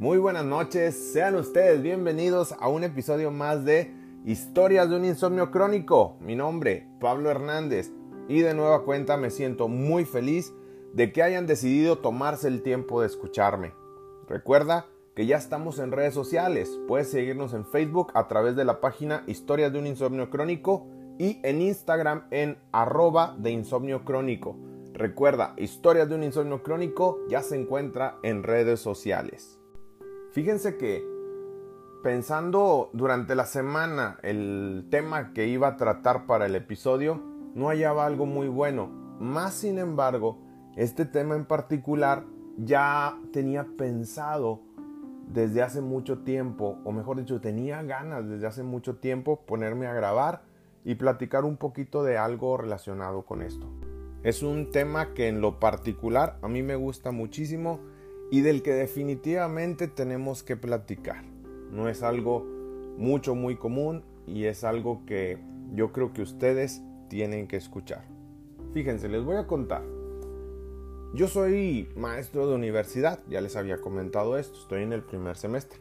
Muy buenas noches, sean ustedes bienvenidos a un episodio más de Historias de un insomnio crónico. Mi nombre, Pablo Hernández, y de nueva cuenta me siento muy feliz de que hayan decidido tomarse el tiempo de escucharme. Recuerda que ya estamos en redes sociales, puedes seguirnos en Facebook a través de la página Historias de un insomnio crónico y en Instagram en arroba de insomnio crónico. Recuerda, Historias de un insomnio crónico ya se encuentra en redes sociales. Fíjense que pensando durante la semana el tema que iba a tratar para el episodio, no hallaba algo muy bueno. Más sin embargo, este tema en particular ya tenía pensado desde hace mucho tiempo, o mejor dicho, tenía ganas desde hace mucho tiempo ponerme a grabar y platicar un poquito de algo relacionado con esto. Es un tema que en lo particular a mí me gusta muchísimo y del que definitivamente tenemos que platicar. No es algo mucho muy común y es algo que yo creo que ustedes tienen que escuchar. Fíjense, les voy a contar. Yo soy maestro de universidad, ya les había comentado esto, estoy en el primer semestre.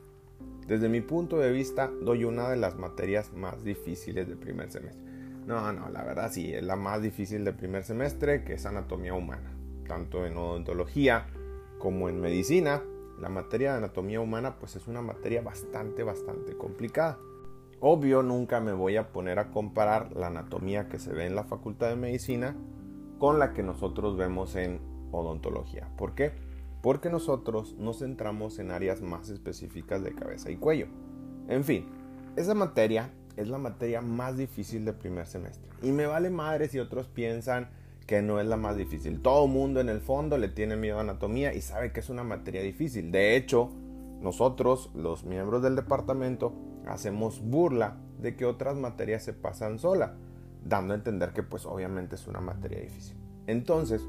Desde mi punto de vista, doy una de las materias más difíciles del primer semestre. No, no, la verdad sí, es la más difícil del primer semestre, que es anatomía humana. Tanto en odontología como en medicina, la materia de anatomía humana pues es una materia bastante, bastante complicada. Obvio, nunca me voy a poner a comparar la anatomía que se ve en la Facultad de Medicina con la que nosotros vemos en odontología. ¿Por qué? Porque nosotros nos centramos en áreas más específicas de cabeza y cuello. En fin, esa materia es la materia más difícil del primer semestre. Y me vale madre si otros piensan que no es la más difícil. Todo mundo en el fondo le tiene miedo a anatomía y sabe que es una materia difícil. De hecho, nosotros, los miembros del departamento, hacemos burla de que otras materias se pasan sola, dando a entender que pues obviamente es una materia difícil. Entonces,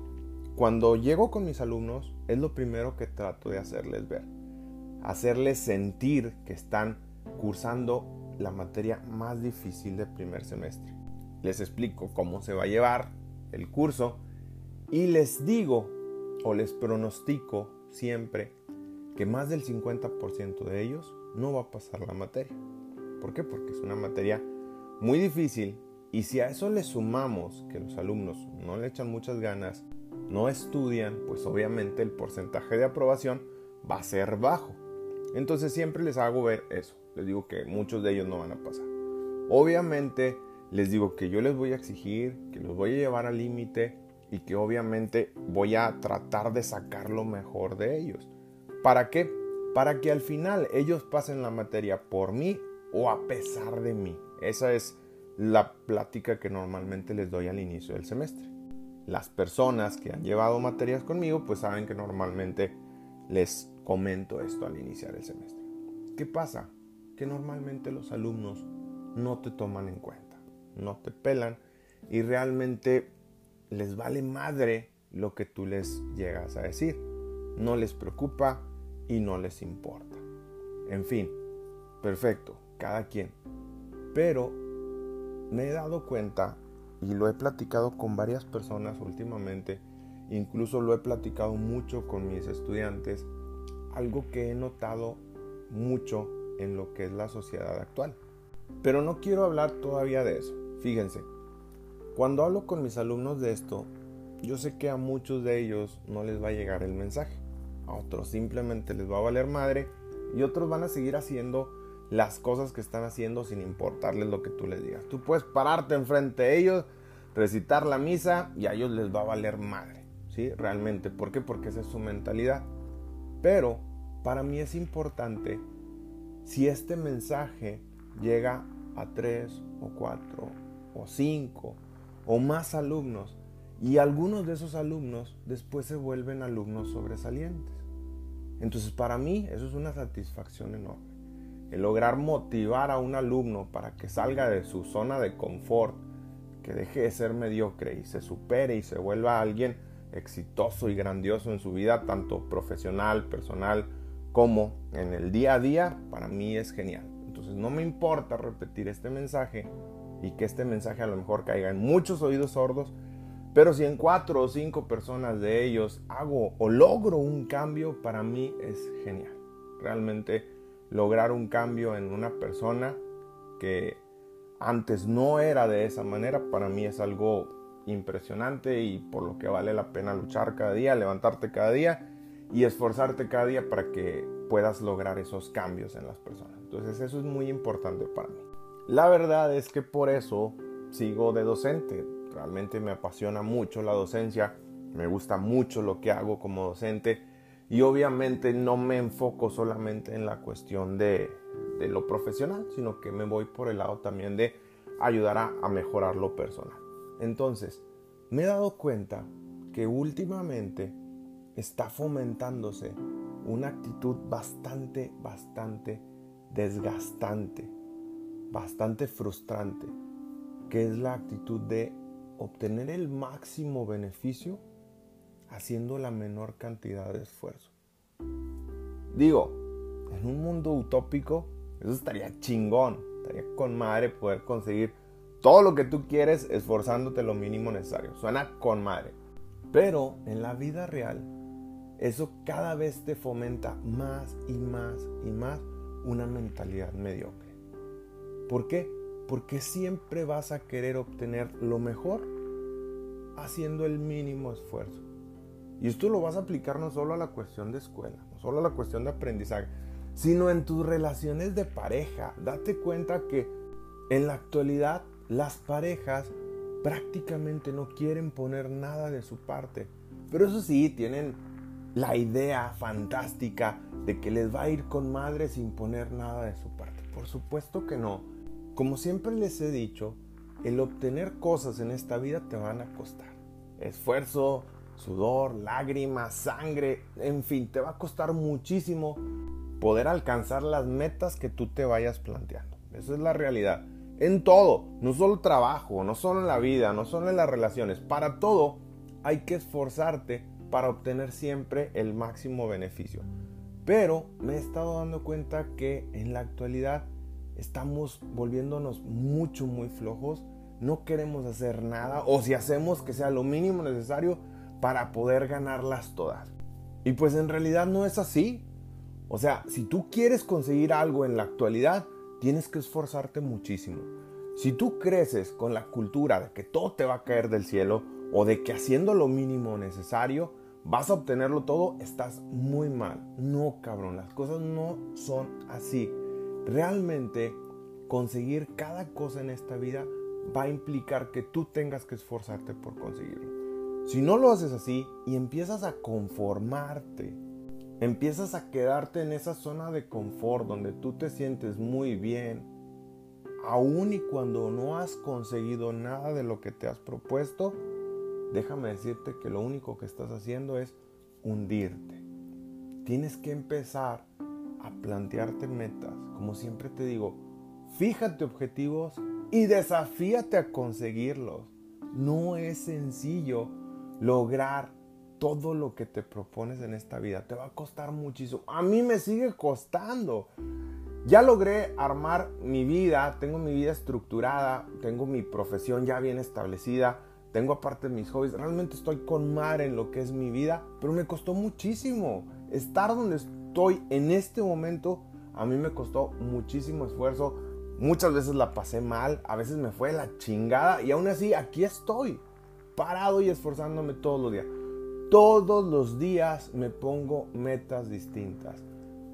cuando llego con mis alumnos, es lo primero que trato de hacerles ver. Hacerles sentir que están cursando la materia más difícil del primer semestre. Les explico cómo se va a llevar el curso y les digo o les pronostico siempre que más del 50% de ellos no va a pasar la materia. ¿Por qué? Porque es una materia muy difícil y si a eso le sumamos que los alumnos no le echan muchas ganas no estudian, pues obviamente el porcentaje de aprobación va a ser bajo. Entonces siempre les hago ver eso. Les digo que muchos de ellos no van a pasar. Obviamente les digo que yo les voy a exigir, que los voy a llevar al límite y que obviamente voy a tratar de sacar lo mejor de ellos. ¿Para qué? Para que al final ellos pasen la materia por mí o a pesar de mí. Esa es la plática que normalmente les doy al inicio del semestre las personas que han llevado materias conmigo, pues saben que normalmente les comento esto al iniciar el semestre. ¿Qué pasa? Que normalmente los alumnos no te toman en cuenta, no te pelan y realmente les vale madre lo que tú les llegas a decir. No les preocupa y no les importa. En fin, perfecto, cada quien. Pero me he dado cuenta y lo he platicado con varias personas últimamente, incluso lo he platicado mucho con mis estudiantes, algo que he notado mucho en lo que es la sociedad actual. Pero no quiero hablar todavía de eso. Fíjense, cuando hablo con mis alumnos de esto, yo sé que a muchos de ellos no les va a llegar el mensaje. A otros simplemente les va a valer madre y otros van a seguir haciendo las cosas que están haciendo sin importarles lo que tú les digas. Tú puedes pararte enfrente de ellos, recitar la misa y a ellos les va a valer madre, ¿sí? Realmente. ¿Por qué? Porque esa es su mentalidad. Pero para mí es importante si este mensaje llega a tres o cuatro o cinco o más alumnos y algunos de esos alumnos después se vuelven alumnos sobresalientes. Entonces para mí eso es una satisfacción enorme el lograr motivar a un alumno para que salga de su zona de confort, que deje de ser mediocre y se supere y se vuelva alguien exitoso y grandioso en su vida, tanto profesional, personal, como en el día a día, para mí es genial. Entonces no me importa repetir este mensaje y que este mensaje a lo mejor caiga en muchos oídos sordos, pero si en cuatro o cinco personas de ellos hago o logro un cambio, para mí es genial. realmente lograr un cambio en una persona que antes no era de esa manera, para mí es algo impresionante y por lo que vale la pena luchar cada día, levantarte cada día y esforzarte cada día para que puedas lograr esos cambios en las personas. Entonces eso es muy importante para mí. La verdad es que por eso sigo de docente. Realmente me apasiona mucho la docencia, me gusta mucho lo que hago como docente y obviamente no me enfoco solamente en la cuestión de, lo profesional, sino que me voy por el lado también de ayudar a, a mejorar lo personal. Entonces, me he dado cuenta que últimamente está fomentándose una actitud bastante, bastante desgastante, bastante frustrante, que es la actitud de obtener el máximo beneficio haciendo la menor cantidad de esfuerzo. Digo, en un mundo utópico, eso estaría chingón, estaría con madre poder conseguir todo lo que tú quieres esforzándote lo mínimo necesario. Suena con madre. Pero en la vida real, eso cada vez te fomenta más y más y más una mentalidad mediocre. ¿Por qué? Porque siempre vas a querer obtener lo mejor haciendo el mínimo esfuerzo. Y esto lo vas a aplicar no solo a la cuestión de escuela, no solo a la cuestión de aprendizaje, sino en tus relaciones de pareja. Date cuenta que en la actualidad las parejas prácticamente no quieren poner nada de su parte. Pero eso sí, tienen la idea fantástica de que les va a ir con madre sin poner nada de su parte. Por supuesto que no. Como siempre les he dicho, el obtener cosas en esta vida te van a costar. Esfuerzo, sudor, lágrimas, sangre, en fin, te va a costar muchísimo poder alcanzar las metas que tú te vayas planteando. Esa es la realidad en todo, no solo trabajo, no solo en la vida, no solo en las relaciones, para todo hay que esforzarte para obtener siempre el máximo beneficio. Pero me he estado dando cuenta que en la actualidad estamos volviéndonos mucho, muy flojos. No queremos hacer nada o si hacemos que sea lo mínimo necesario para poder ganarlas todas. Y pues en realidad no es así. O sea, si tú quieres conseguir algo en la actualidad, tienes que esforzarte muchísimo. Si tú creces con la cultura de que todo te va a caer del cielo o de que haciendo lo mínimo necesario vas a obtenerlo todo, estás muy mal. No, cabrón, las cosas no son así. Realmente conseguir cada cosa en esta vida va a implicar que tú tengas que esforzarte por conseguirlo. Si no lo haces así y empiezas a conformarte empiezas a quedarte en esa zona de confort donde tú te sientes muy bien, aun y cuando no has conseguido nada de lo que te has propuesto, déjame decirte que lo único que estás haciendo es hundirte. Tienes que empezar a plantearte metas. Como siempre te digo, fíjate objetivos y desafíate a conseguirlos. No es sencillo lograr todo lo que te propones en esta vida te va a costar muchísimo. A mí me sigue costando. Ya logré armar mi vida, tengo mi vida estructurada, tengo mi profesión ya bien establecida, tengo aparte mis hobbies, realmente estoy con mar en lo que es mi vida, pero me costó muchísimo. Estar donde estoy en este momento, a mí me costó muchísimo esfuerzo. Muchas veces la pasé mal, a veces me fue la chingada y aún así aquí estoy, parado y esforzándome todos los días. Todos los días me pongo metas distintas.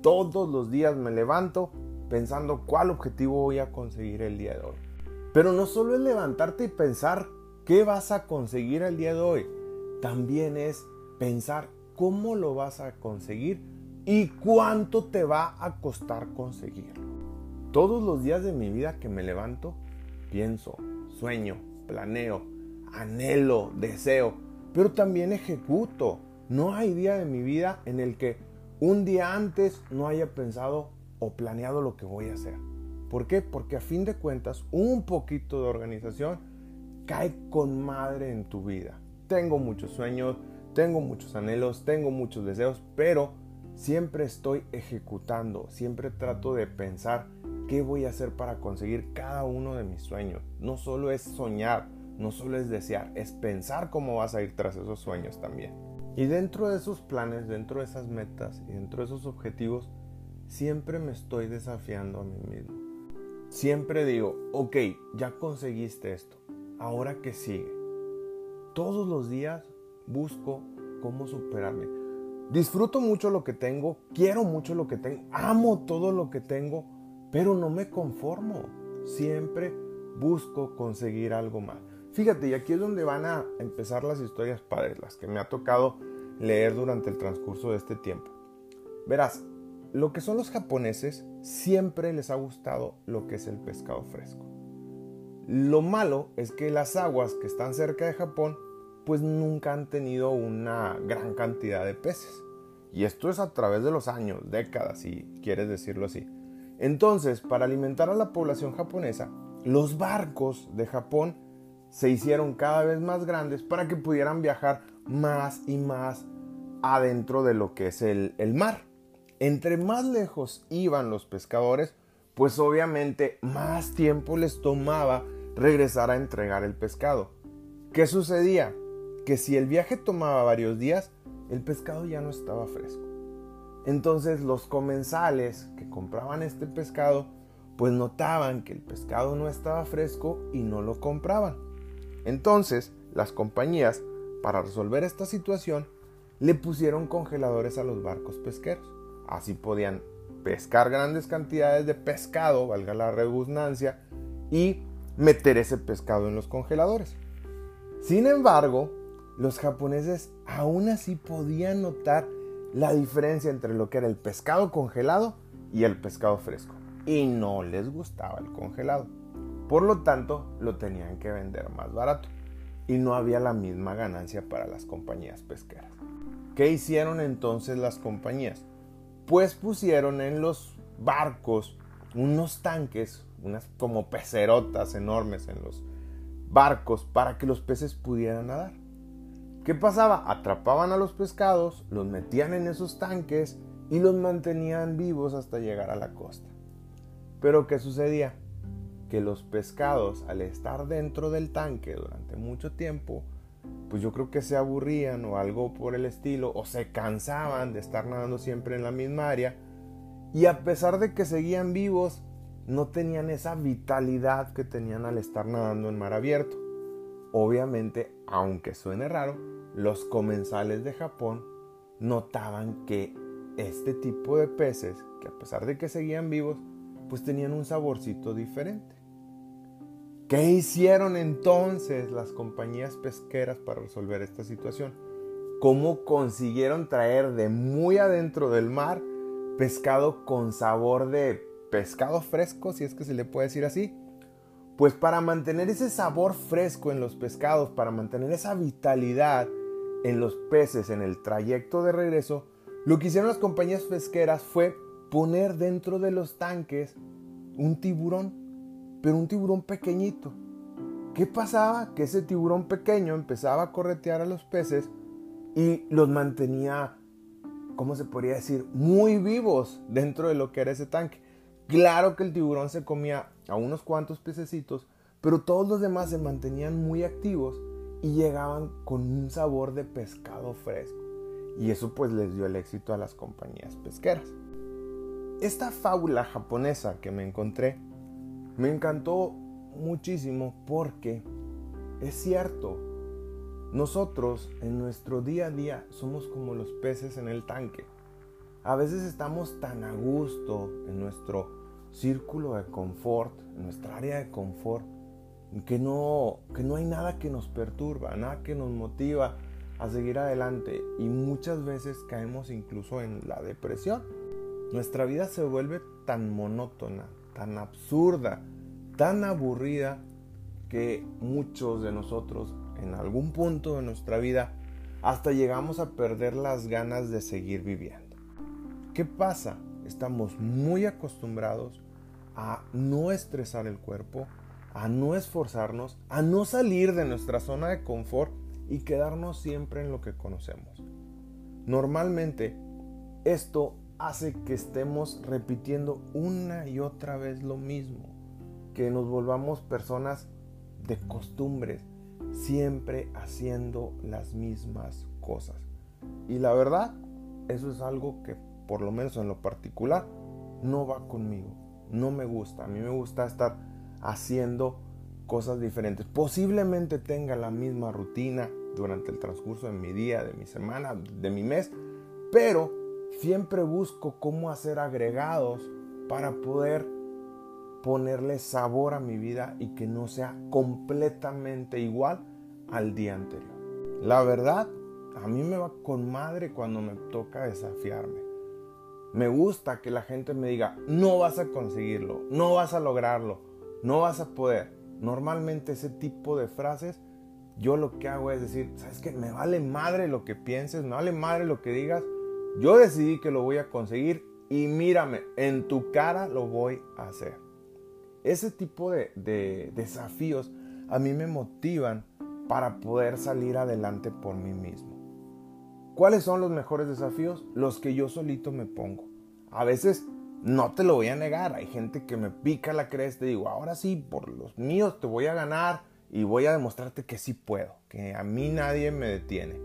Todos los días me levanto pensando cuál objetivo voy a conseguir el día de hoy. Pero no solo es levantarte y pensar qué vas a conseguir el día de hoy. También es pensar cómo lo vas a conseguir y cuánto te va a costar conseguirlo. Todos los días de mi vida que me levanto, pienso, sueño, planeo, anhelo, deseo pero también ejecuto. No hay día de mi vida en el que un día antes no haya pensado o planeado lo que voy a hacer. ¿Por qué? Porque a fin de cuentas un poquito de organización cae con madre en tu vida. Tengo muchos sueños, tengo muchos anhelos, tengo muchos deseos, pero siempre estoy ejecutando, siempre trato de pensar qué voy a hacer para conseguir cada uno de mis sueños. No solo es soñar, no solo es desear, es pensar cómo vas a ir tras esos sueños también. Y dentro de esos planes, dentro de esas metas y dentro de esos objetivos, siempre me estoy desafiando a mí mismo. Siempre digo, ok, ya conseguiste esto, ahora que sigue. Todos los días busco cómo superarme. Disfruto mucho lo que tengo, quiero mucho lo que tengo, amo todo lo que tengo, pero no me conformo. Siempre busco conseguir algo más. Fíjate, y aquí es donde van a empezar las historias padres, las que me ha tocado leer durante el transcurso de este tiempo. Verás, lo que son los japoneses siempre les ha gustado lo que es el pescado fresco. Lo malo es que las aguas que están cerca de Japón pues nunca han tenido una gran cantidad de peces. Y esto es a través de los años, décadas, si quieres decirlo así. Entonces, para alimentar a la población japonesa, los barcos de Japón se hicieron cada vez más grandes para que pudieran viajar más y más adentro de lo que es el, el mar. Entre más lejos iban los pescadores, pues obviamente más tiempo les tomaba regresar a entregar el pescado. ¿Qué sucedía? Que si el viaje tomaba varios días, el pescado ya no estaba fresco. Entonces los comensales que compraban este pescado, pues notaban que el pescado no estaba fresco y no lo compraban. Entonces, las compañías, para resolver esta situación, le pusieron congeladores a los barcos pesqueros. Así podían pescar grandes cantidades de pescado, valga la redundancia, y meter ese pescado en los congeladores. Sin embargo, los japoneses aún así podían notar la diferencia entre lo que era el pescado congelado y el pescado fresco. Y no les gustaba el congelado. Por lo tanto, lo tenían que vender más barato y no había la misma ganancia para las compañías pesqueras. ¿Qué hicieron entonces las compañías? Pues pusieron en los barcos unos tanques, unas como pecerotas enormes en los barcos para que los peces pudieran nadar. ¿Qué pasaba? Atrapaban a los pescados, los metían en esos tanques y los mantenían vivos hasta llegar a la costa. Pero ¿qué sucedía? que los pescados al estar dentro del tanque durante mucho tiempo, pues yo creo que se aburrían o algo por el estilo, o se cansaban de estar nadando siempre en la misma área, y a pesar de que seguían vivos, no tenían esa vitalidad que tenían al estar nadando en mar abierto. Obviamente, aunque suene raro, los comensales de Japón notaban que este tipo de peces, que a pesar de que seguían vivos, pues tenían un saborcito diferente. ¿Qué hicieron entonces las compañías pesqueras para resolver esta situación? ¿Cómo consiguieron traer de muy adentro del mar pescado con sabor de pescado fresco, si es que se le puede decir así? Pues para mantener ese sabor fresco en los pescados, para mantener esa vitalidad en los peces en el trayecto de regreso, lo que hicieron las compañías pesqueras fue poner dentro de los tanques un tiburón pero un tiburón pequeñito. ¿Qué pasaba? Que ese tiburón pequeño empezaba a corretear a los peces y los mantenía, ¿cómo se podría decir? Muy vivos dentro de lo que era ese tanque. Claro que el tiburón se comía a unos cuantos pececitos, pero todos los demás se mantenían muy activos y llegaban con un sabor de pescado fresco. Y eso pues les dio el éxito a las compañías pesqueras. Esta fábula japonesa que me encontré me encantó muchísimo porque es cierto, nosotros en nuestro día a día somos como los peces en el tanque. A veces estamos tan a gusto en nuestro círculo de confort, en nuestra área de confort, que no, que no hay nada que nos perturba, nada que nos motiva a seguir adelante y muchas veces caemos incluso en la depresión. Nuestra vida se vuelve tan monótona, tan absurda, tan aburrida que muchos de nosotros en algún punto de nuestra vida hasta llegamos a perder las ganas de seguir viviendo. ¿Qué pasa? Estamos muy acostumbrados a no estresar el cuerpo, a no esforzarnos, a no salir de nuestra zona de confort y quedarnos siempre en lo que conocemos. Normalmente esto hace que estemos repitiendo una y otra vez lo mismo, que nos volvamos personas de costumbres, siempre haciendo las mismas cosas. Y la verdad, eso es algo que por lo menos en lo particular no va conmigo, no me gusta. A mí me gusta estar haciendo cosas diferentes. Posiblemente tenga la misma rutina durante el transcurso de mi día, de mi semana, de mi mes, pero siempre busco cómo hacer agregados para poder ponerle sabor a mi vida y que no sea completamente igual al día anterior. La verdad, a mí me va con madre cuando me toca desafiarme. Me gusta que la gente me diga, no vas a conseguirlo, no vas a lograrlo, no vas a poder. Normalmente ese tipo de frases, yo lo que hago es decir, ¿sabes qué? Me vale madre lo que pienses, me vale madre lo que digas. Yo decidí que lo voy a conseguir y mírame, en tu cara lo voy a hacer. Ese tipo de, de desafíos a mí me motivan para poder salir adelante por mí mismo. ¿Cuáles son los mejores desafíos? Los que yo solito me pongo. A veces no te lo voy a negar, hay gente que me pica la cresta y digo, ahora sí, por los míos te voy a ganar y voy a demostrarte que sí puedo, que a mí nadie me detiene.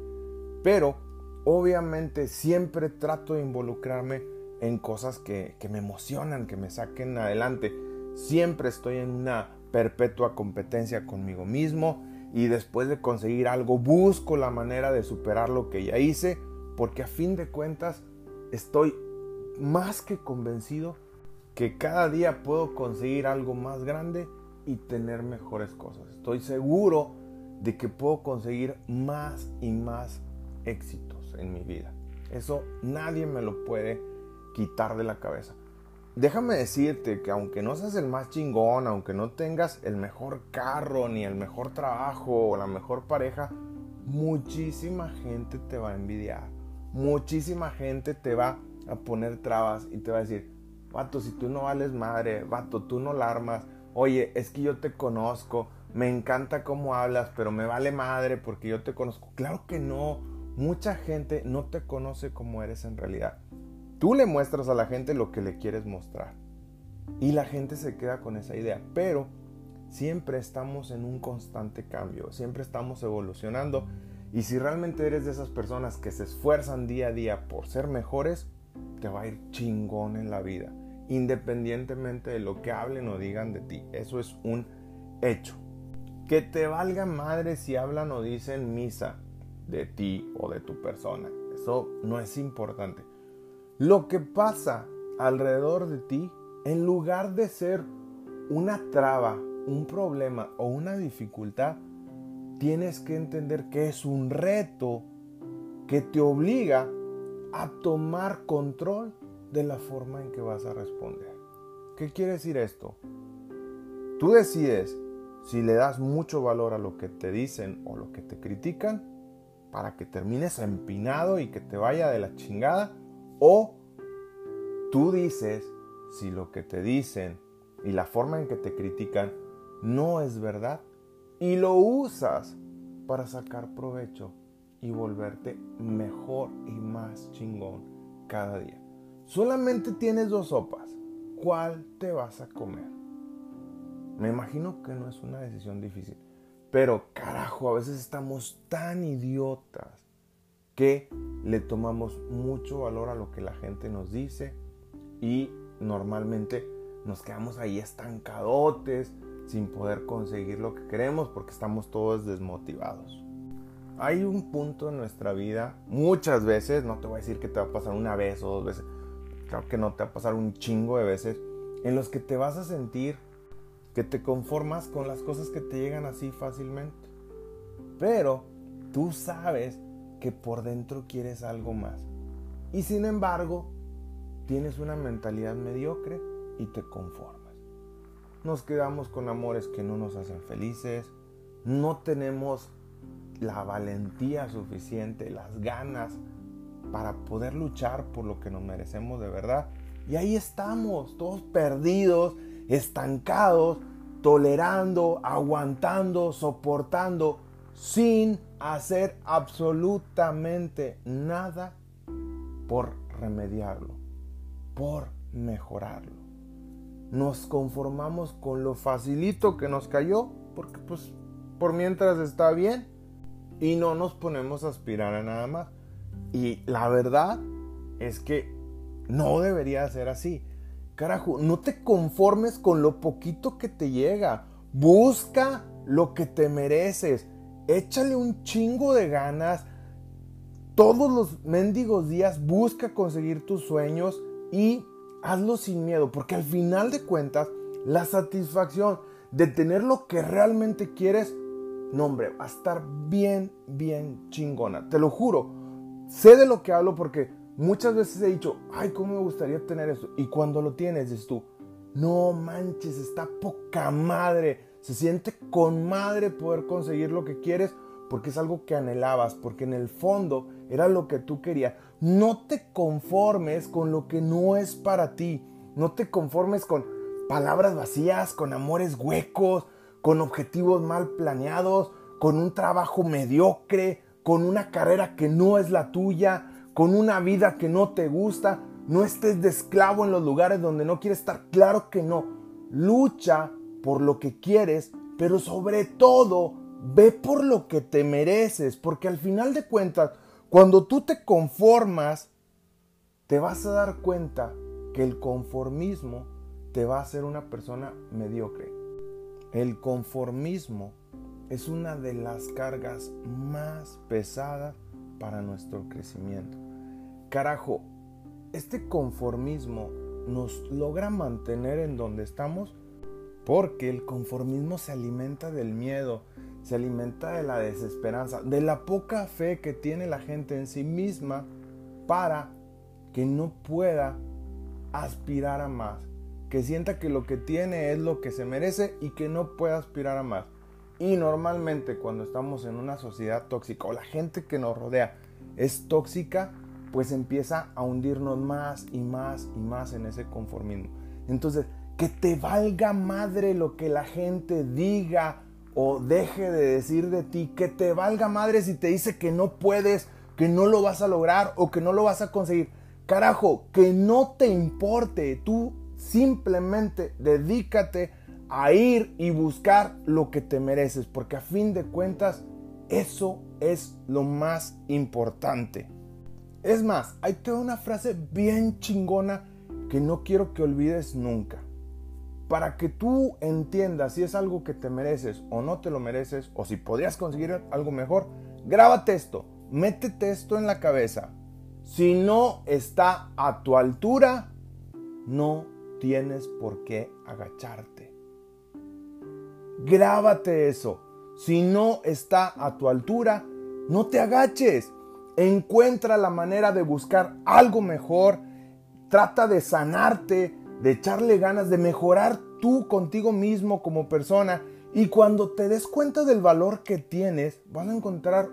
Pero obviamente siempre trato de involucrarme en cosas que, que me emocionan, que me saquen adelante. Siempre estoy en una perpetua competencia conmigo mismo y después de conseguir algo busco la manera de superar lo que ya hice porque a fin de cuentas estoy más que convencido que cada día puedo conseguir algo más grande y tener mejores cosas. Estoy seguro de que puedo conseguir más y más éxitos en mi vida. Eso nadie me lo puede quitar de la cabeza déjame decirte que aunque no seas el más chingón, aunque no tengas el mejor carro, ni el mejor trabajo o la mejor pareja, muchísima gente te va a envidiar. Muchísima gente te va a poner trabas y te va a decir, vato, si tú no vales madre, vato, tú no la armas. Oye, es que yo te conozco, me encanta cómo hablas, pero me vale madre porque yo te conozco. Claro que no, mucha gente no te conoce como eres en realidad. Tú le muestras a la gente lo que le quieres mostrar. Y la gente se queda con esa idea. Pero siempre estamos en un constante cambio, siempre estamos evolucionando. Y si realmente eres de esas personas que se esfuerzan día a día por ser mejores, te va a ir chingón en la vida. Independientemente de lo que hablen o digan de ti. Eso es un hecho. Que te valga madre si hablan o dicen misa de ti o de tu persona. Eso no es importante. Lo que pasa alrededor de ti, en lugar de ser una traba, un problema o una dificultad, tienes que entender que es un reto que te obliga a tomar control de la forma en que vas a responder. ¿Qué quiere decir esto? Tú decides si le das mucho valor a lo que te dicen o lo que te critican para que termines empinado y que te vaya de la chingada o tú dices si lo que te dicen y la forma en que te critican no es verdad y lo usas para sacar provecho y volverte mejor y más chingón cada día. Solamente tienes dos sopas. ¿Cuál te vas a comer? Me imagino que no es una decisión difícil. Pero carajo, a veces estamos tan idiotas que le tomamos mucho valor a lo que la gente nos dice y normalmente nos quedamos ahí estancadotes sin poder conseguir lo que queremos porque estamos todos desmotivados. Hay un punto en nuestra vida, muchas veces, no te voy a decir que te va a pasar una vez o dos veces, creo que no te va a pasar un chingo de veces, en los que te vas a sentir que te conformas con las cosas que te llegan así fácilmente. Pero tú sabes que por dentro quieres algo más. Y sin embargo, tienes una mentalidad mediocre y te conformas. Nos quedamos con amores que no nos hacen felices, no tenemos la valentía suficiente, las ganas para poder luchar por lo que nos merecemos de verdad. Y ahí estamos, todos perdidos, estancados, tolerando, aguantando, soportando, sin hacer absolutamente nada por remediarlo, por mejorarlo. Nos conformamos con lo facilito que nos cayó, porque pues por mientras está bien, y no nos ponemos a aspirar a nada más. Y la verdad es que no debería ser así. Carajo, no te conformes con lo poquito que te llega. Busca lo que te mereces. Échale un chingo de ganas. Todos los mendigos días busca conseguir tus sueños y hazlo sin miedo, porque al final de cuentas, la satisfacción de tener lo que realmente quieres, no hombre, va a estar bien, bien chingona. Te lo juro. Sé de lo que hablo porque muchas veces he dicho, ay, ¿cómo me gustaría tener esto? Y cuando lo tienes, dices tú, no manches, está poca madre. Se siente con madre poder conseguir lo que quieres porque es algo que anhelabas, porque en el fondo era lo que tú querías. No te conformes con lo que no es para ti. No te conformes con palabras vacías, con amores huecos, con objetivos mal planeados, con un trabajo mediocre, con una carrera que no es la tuya, con una vida que no te gusta. No estés de esclavo en los lugares donde no quieres estar. Claro que no. Lucha por lo que quieres, pero sobre todo ve por lo que te mereces, porque al final de cuentas, cuando tú te conformas, te vas a dar cuenta que el conformismo te va a hacer una persona mediocre. El conformismo es una de las cargas más pesadas para nuestro crecimiento. Carajo, este conformismo nos logra mantener en donde estamos porque el conformismo se alimenta del miedo, se alimenta de la desesperanza, de la poca fe que tiene la gente en sí misma para que no pueda aspirar a más, que sienta que lo que tiene es lo que se merece y que no pueda aspirar a más. Y normalmente cuando estamos en una sociedad tóxica o la gente que nos rodea es tóxica, pues empieza a hundirnos más y más y más en ese conformismo. Entonces, que te valga madre lo que la gente diga o deje de decir de ti, que te valga madre si te dice que no puedes, que no lo vas a lograr o que no lo vas a conseguir. Carajo, que no te importe, tú simplemente dedícate a ir y buscar lo que te mereces, porque a fin de cuentas eso es lo más importante. Es más, hay toda una frase bien chingona que no quiero que olvides nunca para que tú entiendas si es algo que te mereces o no te lo mereces, o si podrías conseguir algo mejor, grábate esto, métete esto en la cabeza. Si no está a tu altura, no tienes por qué agacharte. Grábate eso. Si no está a tu altura, no te agaches. Encuentra la manera de buscar algo mejor. Trata de sanarte, de echarle ganas, de mejorar tú contigo mismo como persona. Y cuando te des cuenta del valor que tienes, vas a encontrar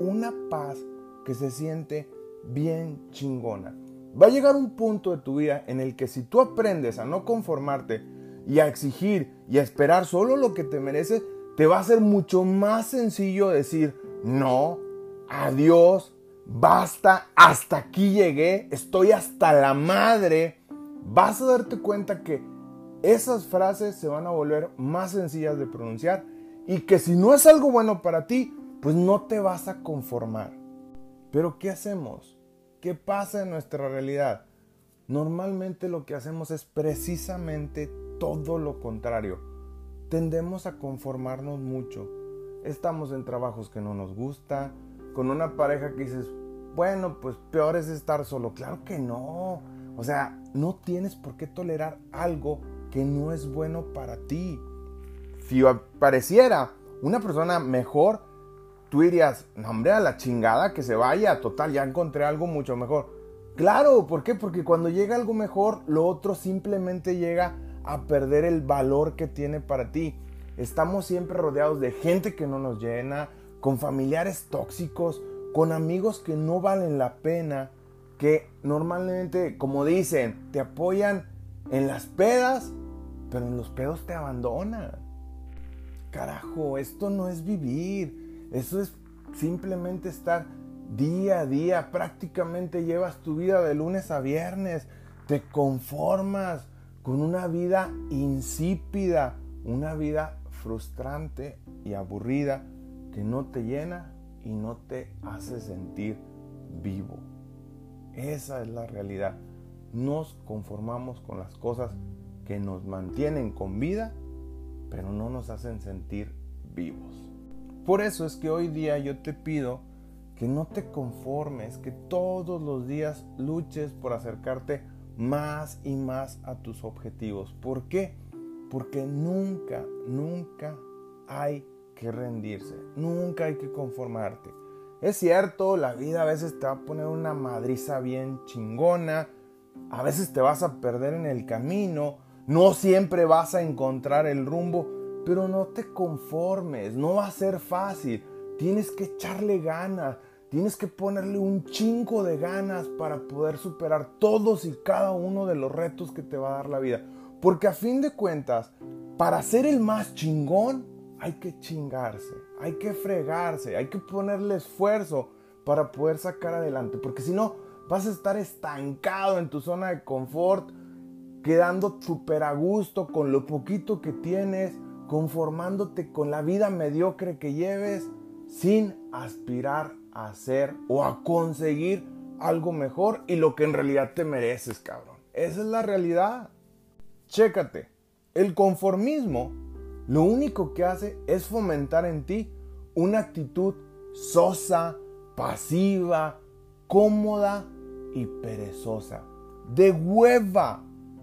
una paz que se siente bien chingona. Va a llegar un punto de tu vida en el que si tú aprendes a no conformarte y a exigir y a esperar solo lo que te mereces, te va a ser mucho más sencillo decir, no, adiós, basta, hasta aquí llegué, estoy hasta la madre vas a darte cuenta que esas frases se van a volver más sencillas de pronunciar y que si no es algo bueno para ti, pues no te vas a conformar. Pero ¿qué hacemos? ¿Qué pasa en nuestra realidad? Normalmente lo que hacemos es precisamente todo lo contrario. Tendemos a conformarnos mucho. Estamos en trabajos que no nos gusta, con una pareja que dices, bueno, pues peor es estar solo. Claro que no. O sea, no tienes por qué tolerar algo que no es bueno para ti. Si pareciera una persona mejor, tú dirías, no hombre, a la chingada que se vaya, total, ya encontré algo mucho mejor. Claro, ¿por qué? Porque cuando llega algo mejor, lo otro simplemente llega a perder el valor que tiene para ti. Estamos siempre rodeados de gente que no nos llena, con familiares tóxicos, con amigos que no valen la pena que normalmente, como dicen, te apoyan en las pedas, pero en los pedos te abandonan. Carajo, esto no es vivir, eso es simplemente estar día a día, prácticamente llevas tu vida de lunes a viernes, te conformas con una vida insípida, una vida frustrante y aburrida que no te llena y no te hace sentir vivo. Esa es la realidad. nos conformamos con las cosas que nos mantienen con vida, pero no nos hacen sentir vivos. Por eso es que hoy día yo te pido que no te conformes, que todos los días luches por acercarte más y más a tus objetivos. ¿Por qué? Porque nunca, nunca hay que rendirse, nunca hay que conformarte. Es cierto, la vida a veces te va a poner una madriza bien chingona, a veces te vas a perder en el camino, no siempre vas a encontrar el rumbo, pero no te conformes, no va a ser fácil, tienes que echarle ganas, tienes que ponerle un chingo de ganas para poder superar todos y cada uno de los retos que te va a dar la vida. Porque a fin de cuentas, para ser el más chingón, hay que chingarse, hay que fregarse, hay que ponerle esfuerzo para poder sacar adelante. Porque si no, vas a estar estancado en tu zona de confort, quedando súper a gusto con lo poquito que tienes, conformándote con la vida mediocre que lleves, sin aspirar a hacer o a conseguir algo mejor y lo que en realidad te mereces, cabrón. Esa es la realidad. Chécate, el conformismo lo único que hace es fomentar en ti una actitud sosa, pasiva, cómoda y perezosa. De hueva.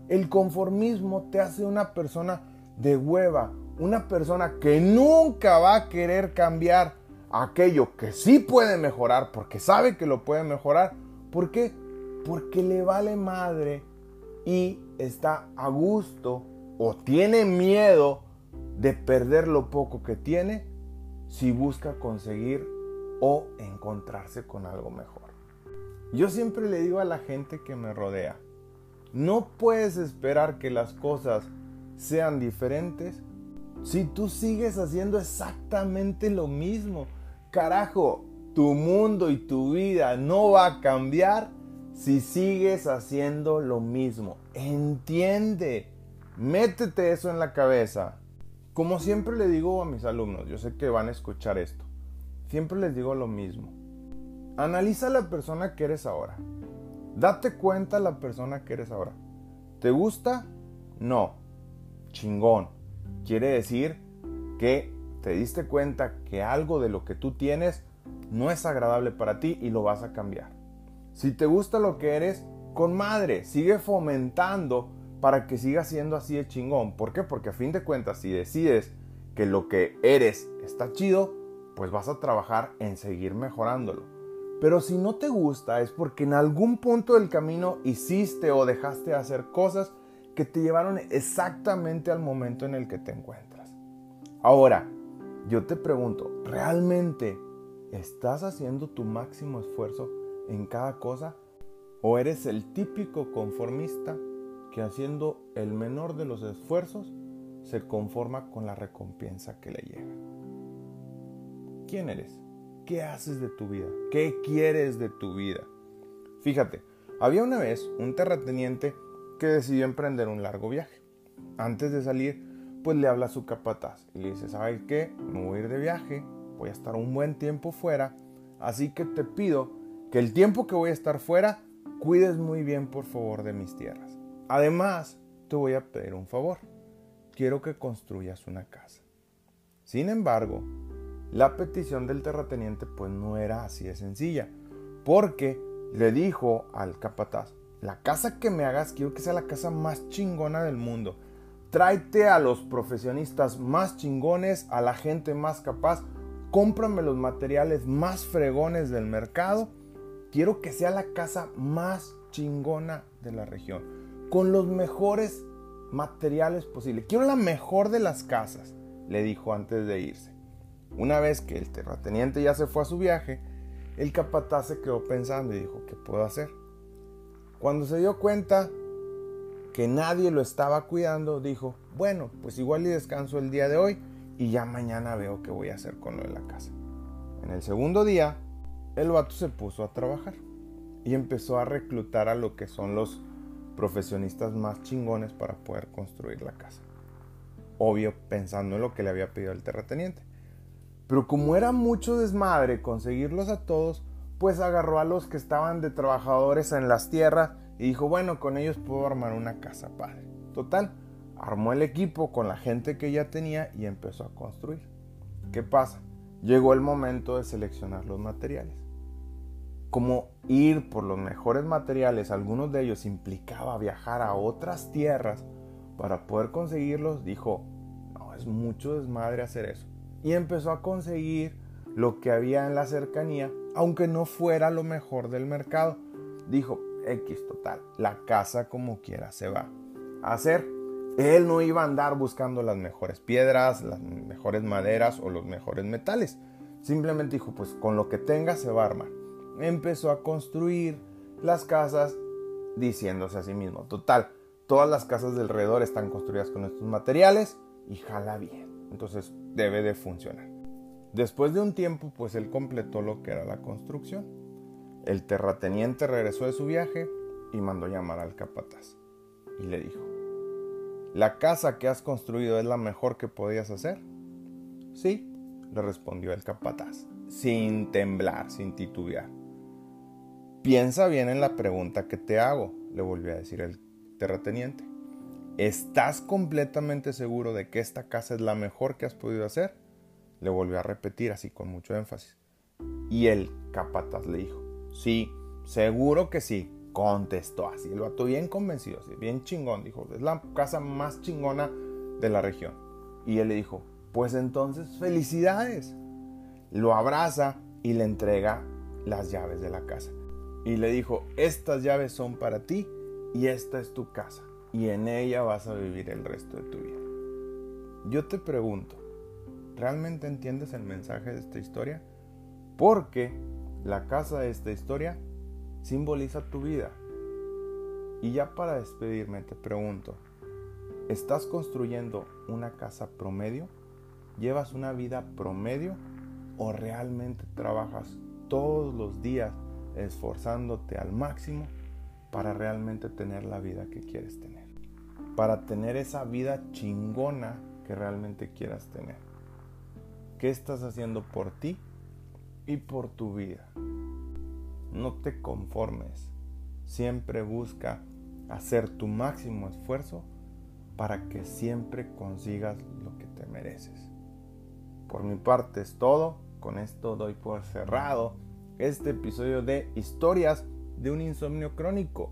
El conformismo te hace una persona de hueva, una persona que nunca va a querer cambiar aquello que sí puede mejorar, porque sabe que lo puede mejorar. ¿Por qué? Porque le vale madre y está a gusto o tiene miedo de perder lo poco que tiene si busca conseguir o encontrarse con algo mejor. Yo siempre le digo a la gente que me rodea, no puedes esperar que las cosas sean diferentes si tú sigues haciendo exactamente lo mismo. Carajo, tu mundo y tu vida no va a cambiar si sigues haciendo lo mismo. Entiende, métete eso en la cabeza. Como siempre le digo a mis alumnos, yo sé que van a escuchar esto, siempre les digo lo mismo. Analiza la persona que eres ahora. Date cuenta la persona que eres ahora. ¿Te gusta? No. Chingón. Quiere decir que te diste cuenta que algo de lo que tú tienes no es agradable para ti y lo vas a cambiar. Si te gusta lo que eres, con madre, sigue fomentando para que siga siendo así de chingón. ¿Por qué? Porque a fin de cuentas, si decides que lo que eres está chido, pues vas a trabajar en seguir mejorándolo. Pero si no te gusta es porque en algún punto del camino hiciste o dejaste de hacer cosas que te llevaron exactamente al momento en el que te encuentras. Ahora, yo te pregunto, ¿realmente estás haciendo tu máximo esfuerzo en cada cosa? ¿O eres el típico conformista que haciendo el menor de los esfuerzos se conforma con la recompensa que le llega. ¿Quién eres? ¿Qué haces de tu vida? ¿Qué quieres de tu vida? Fíjate, había una vez un terrateniente que decidió emprender un largo viaje. Antes de salir, pues le habla a su capataz y le dice, ¿sabes qué? Me voy a ir de viaje, voy a estar un buen tiempo fuera, así que te pido que el tiempo que voy a estar fuera, cuides muy bien por favor de mis tierras. Además, te voy a pedir un favor. Quiero que construyas una casa. Sin embargo, la petición del terrateniente pues no era así de sencilla, porque le dijo al capataz, la casa que me hagas quiero que sea la casa más chingona del mundo. Tráete a los profesionistas más chingones, a la gente más capaz, cómprame los materiales más fregones del mercado. Quiero que sea la casa más chingona de la región con los mejores materiales posibles. Quiero la mejor de las casas, le dijo antes de irse. Una vez que el terrateniente ya se fue a su viaje, el capataz se quedó pensando y dijo, ¿qué puedo hacer? Cuando se dio cuenta que nadie lo estaba cuidando, dijo, bueno, pues igual y descanso el día de hoy y ya mañana veo qué voy a hacer con lo de la casa. En el segundo día, el vato se puso a trabajar y empezó a reclutar a lo que son los profesionistas más chingones para poder construir la casa. Obvio, pensando en lo que le había pedido el terrateniente. Pero como era mucho desmadre conseguirlos a todos, pues agarró a los que estaban de trabajadores en las tierras y dijo, bueno, con ellos puedo armar una casa padre. Total, armó el equipo con la gente que ya tenía y empezó a construir. ¿Qué pasa? Llegó el momento de seleccionar los materiales. Como ir por los mejores materiales, algunos de ellos implicaba viajar a otras tierras para poder conseguirlos, dijo, no, es mucho desmadre hacer eso. Y empezó a conseguir lo que había en la cercanía, aunque no fuera lo mejor del mercado. Dijo, X total, la casa como quiera se va a hacer. Él no iba a andar buscando las mejores piedras, las mejores maderas o los mejores metales. Simplemente dijo, pues con lo que tenga se va a armar. Empezó a construir las casas diciéndose a sí mismo, total, todas las casas de alrededor están construidas con estos materiales y jala bien. Entonces debe de funcionar. Después de un tiempo, pues él completó lo que era la construcción. El terrateniente regresó de su viaje y mandó llamar al capataz. Y le dijo, ¿la casa que has construido es la mejor que podías hacer? Sí, le respondió el capataz, sin temblar, sin titubear. Piensa bien en la pregunta que te hago, le volvió a decir el terrateniente. ¿Estás completamente seguro de que esta casa es la mejor que has podido hacer? Le volvió a repetir así con mucho énfasis. Y el capataz le dijo, sí, seguro que sí, contestó así. El vato bien convencido, así, bien chingón, dijo, es la casa más chingona de la región. Y él le dijo, pues entonces felicidades. Lo abraza y le entrega las llaves de la casa. Y le dijo, estas llaves son para ti y esta es tu casa. Y en ella vas a vivir el resto de tu vida. Yo te pregunto, ¿realmente entiendes el mensaje de esta historia? Porque la casa de esta historia simboliza tu vida. Y ya para despedirme te pregunto, ¿estás construyendo una casa promedio? ¿Llevas una vida promedio? ¿O realmente trabajas todos los días esforzándote al máximo para realmente tener la vida que quieres tener? Para tener esa vida chingona que realmente quieras tener. ¿Qué estás haciendo por ti y por tu vida? No te conformes. Siempre busca hacer tu máximo esfuerzo para que siempre consigas lo que te mereces. Por mi parte es todo. Con esto doy por cerrado este episodio de Historias de un insomnio crónico.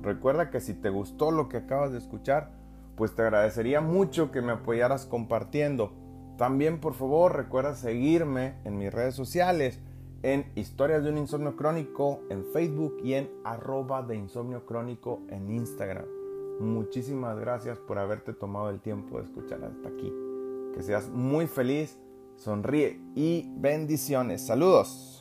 Recuerda que si te gustó lo que acabas de escuchar, pues te agradecería mucho que me apoyaras compartiendo. También por favor recuerda seguirme en mis redes sociales, en Historias de un Insomnio Crónico en Facebook y en arroba de Insomnio Crónico en Instagram. Muchísimas gracias por haberte tomado el tiempo de escuchar hasta aquí. Que seas muy feliz sonríe y bendiciones. Saludos.